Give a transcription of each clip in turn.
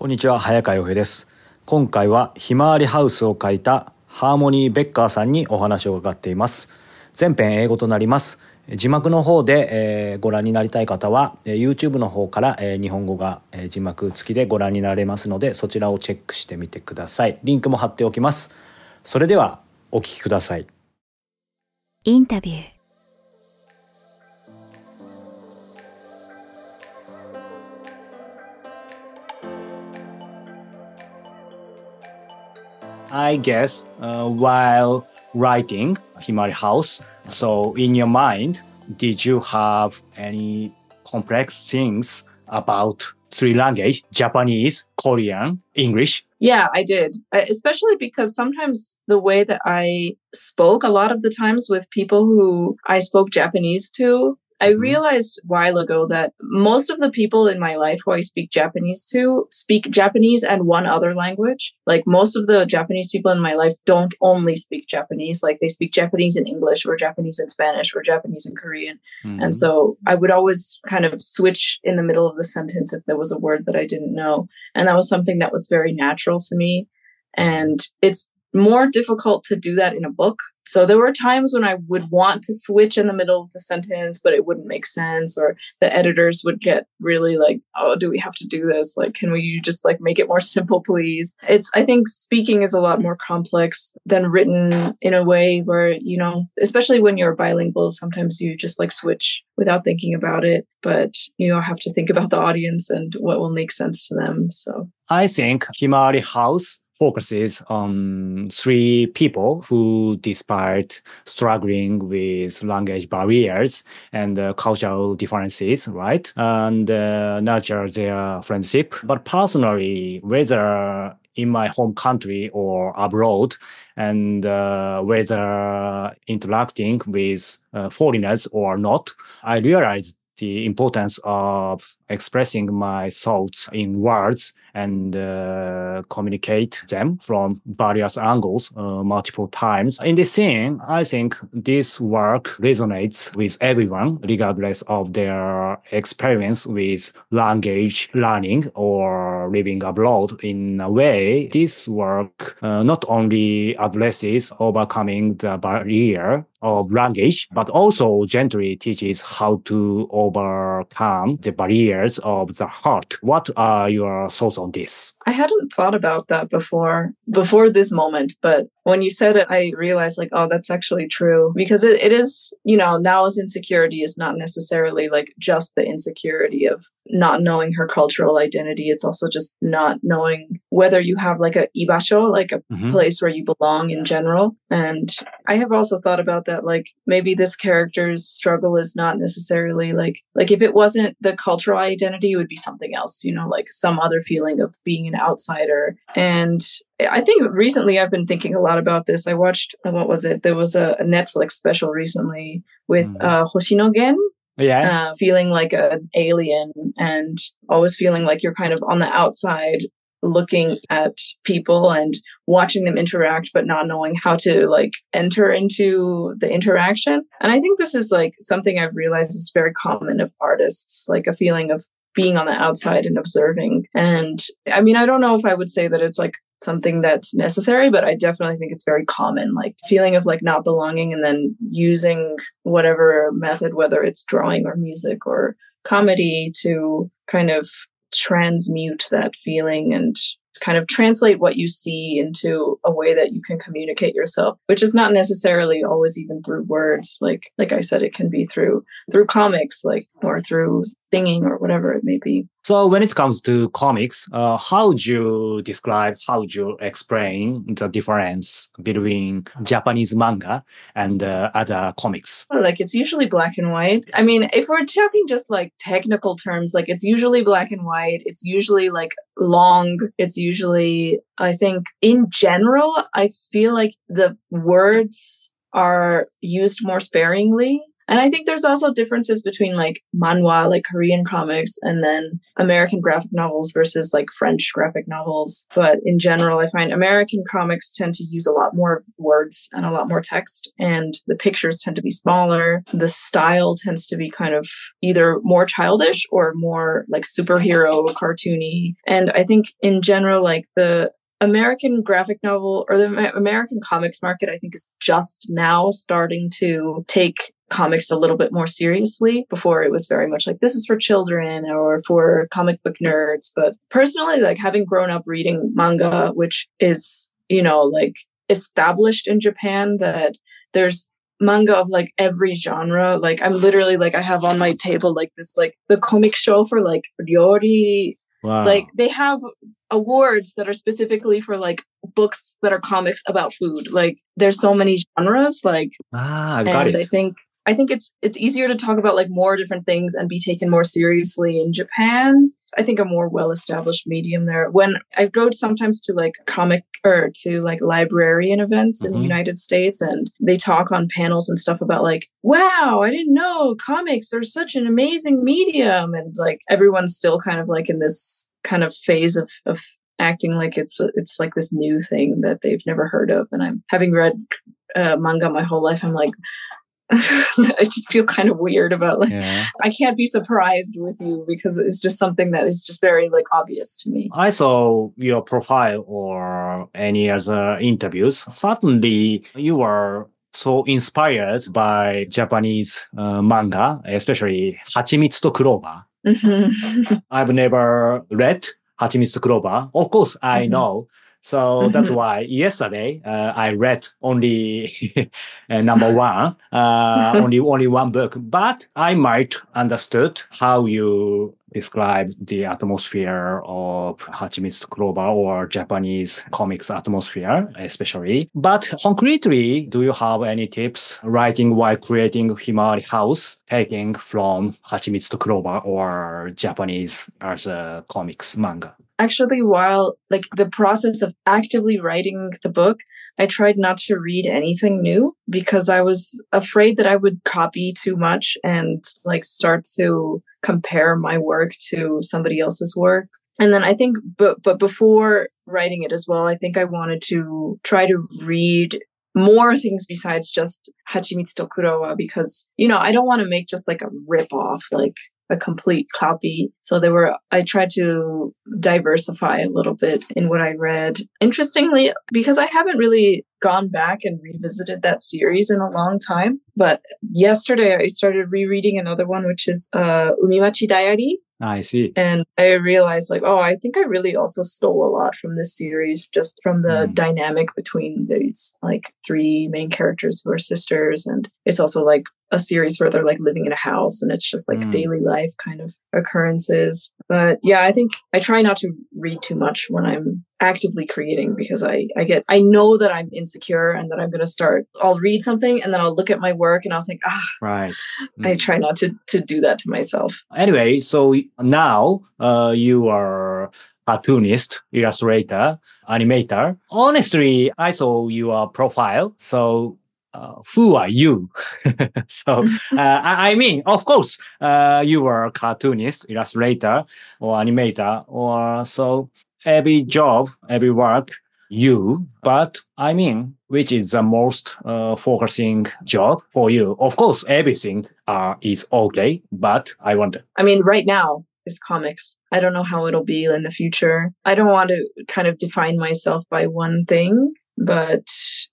こんにちは、早川洋平です。今回はひまわりハウスを書いたハーモニー・ベッカーさんにお話を伺っています。全編英語となります。字幕の方で、えーご覧になりたい方は、え YouTube の方から、えー日本語が、え字幕付きでご覧になれますので、そちらをチェックしてみてください。リンクも貼っておきます。それでは、お聞きください。インタビュー I guess uh, while writing Himawari House, so in your mind, did you have any complex things about three language, Japanese, Korean, English? Yeah, I did. Especially because sometimes the way that I spoke, a lot of the times with people who I spoke Japanese to, I Mhm. realized a while ago that most of the people in my life who I speak Japanese to speak Japanese and one other language. Like most of the Japanese people in my life don't only speak Japanese, like they speak Japanese in English or Japanese in Spanish or Japanese in Korean. And so I would always kind of switch in the middle of the sentence if there was a word that I didn't know. And that was something that was very natural to me. And it's more difficult to do that in a book. So there were times when I would want to switch in the middle of the sentence, but it wouldn't make sense, or the editors would get really like, oh, do we have to do this? Like, can we just like make it more simple, please? It's, I think speaking is a lot more complex than written in a way where, you know, especially when you're bilingual, sometimes you just like switch without thinking about it, but you know, have to think about the audience and what will make sense to them. So I think Himawari House focuses on three people who, despite struggling with language barriers and uh, cultural differences, right, and uh, nurture their friendship. But personally, whether in my home country or abroad, and uh, whether interacting with uh, foreigners or not, I realized the importance of expressing my thoughts in words and uh, communicate them from various angles uh, multiple times. In this scene, I think this work resonates with everyone, regardless of their experience with language learning or living abroad. In a way, this work uh, not only addresses overcoming the barrier of language, but also gently teaches how to overcome the barriers of the heart. What are your thoughts on this? I hadn't thought about that before, before this moment, but when you said it, I realized like, oh, that's actually true because it, it is, you know, Nao's insecurity is not necessarily like just the insecurity of not knowing her cultural identity. It's also just not knowing whether you have like a ibasho, like a Mhm. place where you belong in general. And I have also thought about that, like maybe this character's struggle is not necessarily like, like if it wasn't the cultural identity, it would be something else, you know, like some other feeling of being an outsider. And I think recently I've been thinking a lot about this. I watched, uh, what was it? There was a, a Netflix special recently with Mhm. uh, Hoshino Gen, Yeah. uh, feeling like an alien and always feeling like you're kind of on the outside looking at people and watching them interact but not knowing how to like enter into the interaction. And i think this is like something i've realized is very common of artists like a feeling of being on the outside and observing. And i mean i don't know if i would say that it's like something that's necessary but i definitely think it's very common like feeling of like not belonging and then using whatever method whether it's drawing or music or comedy to kind of transmute that feeling and kind of translate what you see into a way that you can communicate yourself which is not necessarily always even through words. Like like i said it can be through through comics like or through singing or whatever it may be So when it comes to comics, uh, how would you describe, how would you explain the difference between Japanese manga and uh, other comics? like it's usually black and white. I mean, if we're talking just like technical terms, like it's usually black and white. It's usually like long. It's usually, I think, in general, I feel like the words are used more sparingly. And I think there's also differences between like manhwa, like Korean comics, and then American graphic novels versus like French graphic novels. But in general, I find American comics tend to use a lot more words and a lot more text, and the pictures tend to be smaller. The style tends to be kind of either more childish or more like superhero cartoony. And I think in general, like the American graphic novel or the American comics market, I think, is just now starting to take comics a little bit more seriously. Before it was very much like this is for children or for comic book nerds. But personally, like having grown up reading manga, which is, you know, like established in Japan that there's manga of like every genre. Like I'm literally like I have on my table like this like the comic show for like ryori Wow. like they have awards that are specifically for like books that are comics about food. Like there's so many genres. Like ah, I got and I think I think it's it's easier to talk about like more different things and be taken more seriously in Japan. I think a more well established medium there. When I go sometimes to like comic or to like librarian events in the Mhm. United States and they talk on panels and stuff about like, wow, I didn't know comics are such an amazing medium. And like everyone's still kind of like in this kind of phase of of acting like it's it's like this new thing that they've never heard of. And I'm having read uh, manga my whole life. I'm like, I just feel kind of weird about like Yeah. I can't be surprised with you because it's just something that is just very like obvious to me. I saw your profile or any other interviews. Certainly, you were so inspired by Japanese uh, manga, especially Hachimitsu to Clover. Mhm. I've never read Hachimitsu to Clover. Of course, I Mhm. know. So that's Mhm. why yesterday uh, I read only uh, number one, uh, only only one book. But I might understood how you describe the atmosphere of Hachimitsu Clover or Japanese comics atmosphere, especially. But concretely, do you have any tips writing while creating Himawari House, taking from Hachimitsu Clover or Japanese as a comics manga? Actually, while like the process of actively writing the book, I tried not to read anything new because I was afraid that I would copy too much and like start to compare my work to somebody else's work. And then I think, but but before writing it as well, I think I wanted to try to read more things besides just Hachimitsu Kurowa because you know I don't want to make just like a rip off like a complete copy. So there were I tried to diversify a little bit in what I read. Interestingly, because I haven't really gone back and revisited that series in a long time, but yesterday I started rereading another one which is uh Umimachi Diary I see. and I realized like, oh, I think I really also stole a lot from this series, just from the Mm. dynamic between these like three main characters who are sisters. And it's also like a series where they're like living in a house and it's just like Mm. daily life kind of occurrences. But yeah, I think I try not to read too much when I'm actively creating because I, I get I know that I'm insecure and that I'm gonna start I'll read something and then I'll look at my work and I'll think, ah, Right. I Mm. try not to to do that to myself. Anyway, so now uh, you are cartoonist, illustrator, animator. Honestly, I saw your profile. So uh, who are you? so uh, I, I mean, of course, uh, you are a cartoonist, illustrator, or animator, or so every job, every work, you. But I mean, which is the most uh, focusing job for you? Of course, everything uh, is okay, but I wonder. I mean, right now is comics. I don't know how it'll be in the future. I don't want to kind of define myself by one thing, but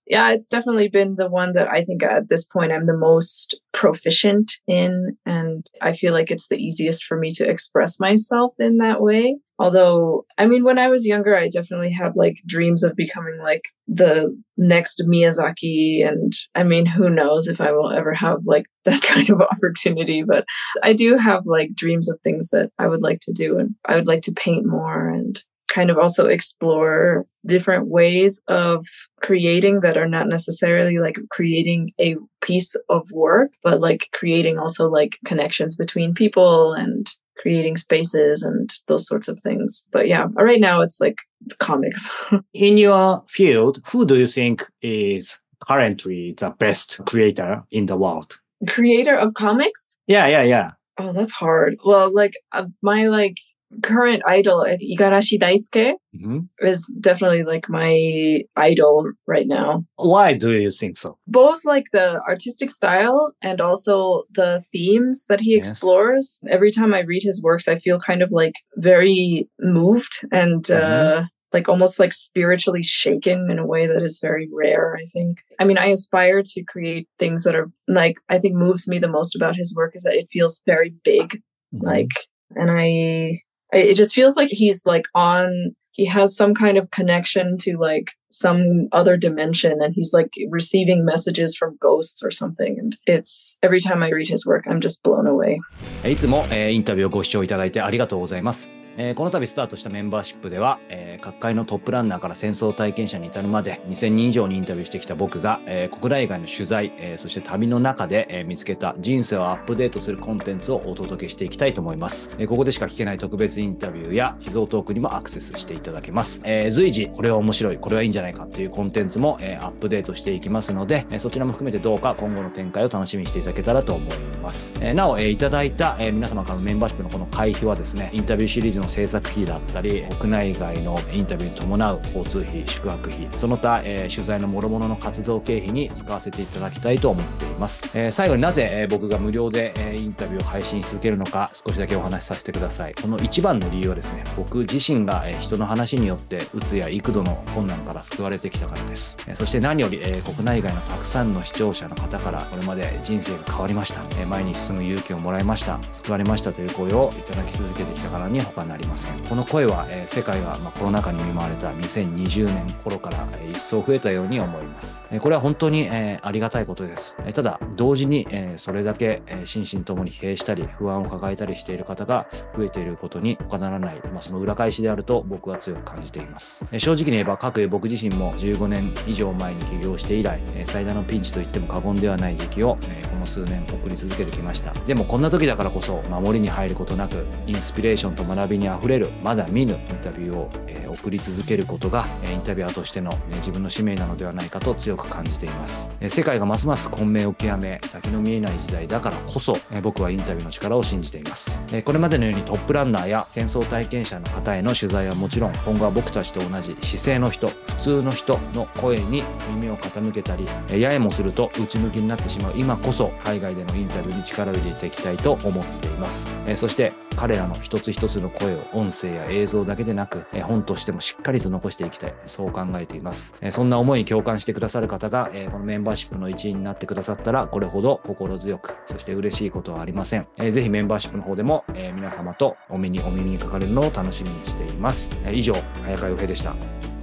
yeah, it's definitely been the one that I think at this point I'm the most proficient in. And I feel like it's the easiest for me to express myself in that way. Although, I mean, when I was younger, I definitely had like dreams of becoming like the next Miyazaki. And I mean, who knows if I will ever have like that kind of opportunity, but I do have like dreams of things that I would like to do. And I would like to paint more and kind of also explore different ways of creating that are not necessarily like creating a piece of work, but like creating also like connections between people and creating spaces and those sorts of things. But yeah, right now it's like comics. In your field, who do you think is currently the best creator in the world? Creator of comics? Yeah, yeah, yeah. Oh, that's hard. Well, like uh, my like current idol, Igarashi Daisuke, hmm is definitely like my idol right now. Why do you think so? Both like the artistic style and also the themes that he Yes. explores. Every time I read his works, I feel kind of like very moved and Mhm. uh, like almost like spiritually shaken in a way that is very rare, I think. I mean, I aspire to create things that are like, I think moves me the most about his work is that it feels very big Mhm. like and I- it just feels like he's like on he has some kind of connection to like some other dimension and he's like receiving messages from ghosts or something and it's every time i read his work i'm just blown away いつも、えーインタビューをご視聴いただいてありがとうございます。 えーこの度スタートしたメンバーシップでは、えー各界のトップランナーから戦争体験者に至るまで2000人以上にインタビューしてきた僕が、えー国内外の取材、えそして旅の中で、え見つけた人生をアップデートするコンテンツをお届けしていきたいと思います。えここでしか聞けない特別インタビューや秘蔵トークにもアクセスしていただけます。え随時これは面白い、これはいいんじゃないかっていうコンテンツも、えアップデートしていきますので、えそちらも含めてどうか今後の展開を楽しみにしていただけたらと思います。えなお、えいただいた、え皆様からのメンバーシップのこの会費はですね、インタビューシリーズの制作費だったり、国内外のインタビューに伴う交通費、宿泊費、その他、えー取材の諸々の活動経費に使わせていただきたいと思っています。えー最後になぜ、えー僕が無料で、えーインタビューを配信し続けるのか、少しだけお話しさせてください。この一番の理由はですね、僕自身が、えー人の話によって、うつや幾度の困難から救われてきたからです。えーそして何より、えー国内外のたくさんの視聴者の方から、これまで人生が変わりました。えー前に進む勇気をもらいました。救われましたという声をいただき続けてきたからに他なりません。この声は、世界が、コロナ禍に見舞われた2020年頃から、一層増えたように思います。これは本当に、ありがたいことです。ただ、同時に、それだけ、心身ともに疲弊したり、不安を抱えたりしている方が増えていることに他ならない、その裏返しであると僕は強く感じています。正直に言えば、各僕自身も15年以上前に起業して以来、最大のピンチと言っても過言ではない時期を、この数年送り続けてきました。でもこんな時だからこそ、守りに入ることなく、インスピレーションと学びに溢れる、まだ見ぬインタビューを、え送り続けることが、えインタビュアーとしての、え自分の使命なのではないかと強く感じています。え世界がますます混迷を極め、先の見えない時代だからこそ、え僕はインタビューの力を信じています。えこれまでのようにトップランナーや戦争体験者の方への取材はもちろん、今後は僕たちと同じ姿勢の人、普通の人の声に耳を傾けたり、えーややもすると内向きになってしまう今こそ、海外でのインタビューに力を入れていきたいと思っています。えそして、彼らの一つ一つの声を音声や映像だけでなく、え本としてもしっかりと残していきたい。そう考えています。えそんな思いに共感してくださる方が、えこのメンバーシップの一員になってくださったら、これほど心強く、そして嬉しいことはありません。えーぜひメンバーシップの方でも、え皆様とお目にお耳にかかれるのを楽しみにしています。え以上、早川洋平でした。